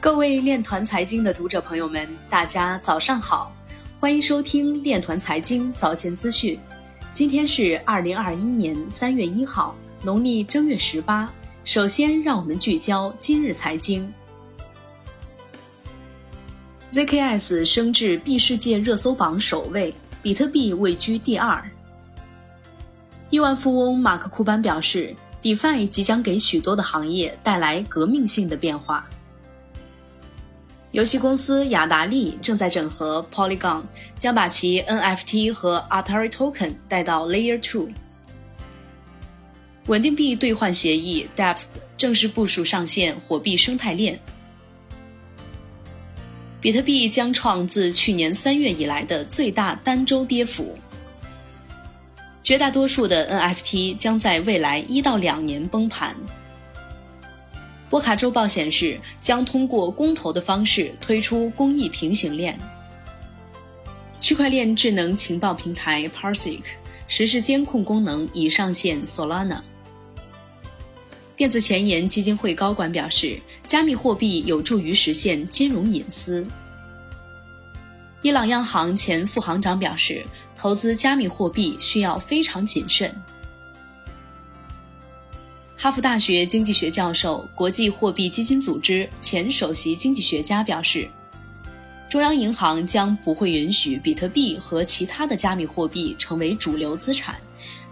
各位链团财经的读者朋友们，大家早上好，欢迎收听链团财经早间资讯。今天是二零二一年三月一号，农历正月十八。首先，让我们聚焦今日财经。ZKS 升至币世界热搜榜首位，比特币位居第二。亿万富翁马克·库班表示，DeFi 即将给许多的行业带来革命性的变化。游戏公司雅达利正在整合 Polygon，将把其 NFT 和 Atari Token 带到 Layer Two。稳定币兑换协议 Depth 正式部署上线火币生态链。比特币将创自去年三月以来的最大单周跌幅。绝大多数的 NFT 将在未来一到两年崩盘。波卡周报显示，将通过公投的方式推出公益平行链。区块链智能情报平台 Parsec 实时监控功能已上线 Solana。电子前沿基金会高管表示，加密货币有助于实现金融隐私。伊朗央行前副行长表示，投资加密货币需要非常谨慎。哈佛大学经济学教授、国际货币基金组织前首席经济学家表示，中央银行将不会允许比特币和其他的加密货币成为主流资产。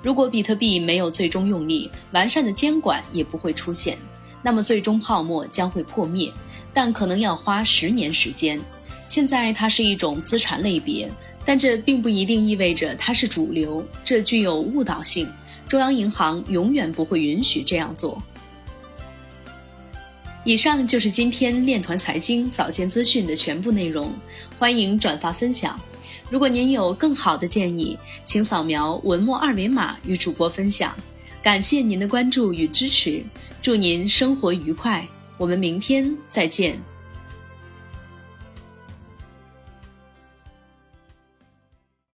如果比特币没有最终用力，完善的监管也不会出现，那么最终泡沫将会破灭，但可能要花十年时间。现在它是一种资产类别，但这并不一定意味着它是主流，这具有误导性。中央银行永远不会允许这样做。以上就是今天链团财经早间资讯的全部内容，欢迎转发分享。如果您有更好的建议，请扫描文末二维码与主播分享。感谢您的关注与支持，祝您生活愉快，我们明天再见。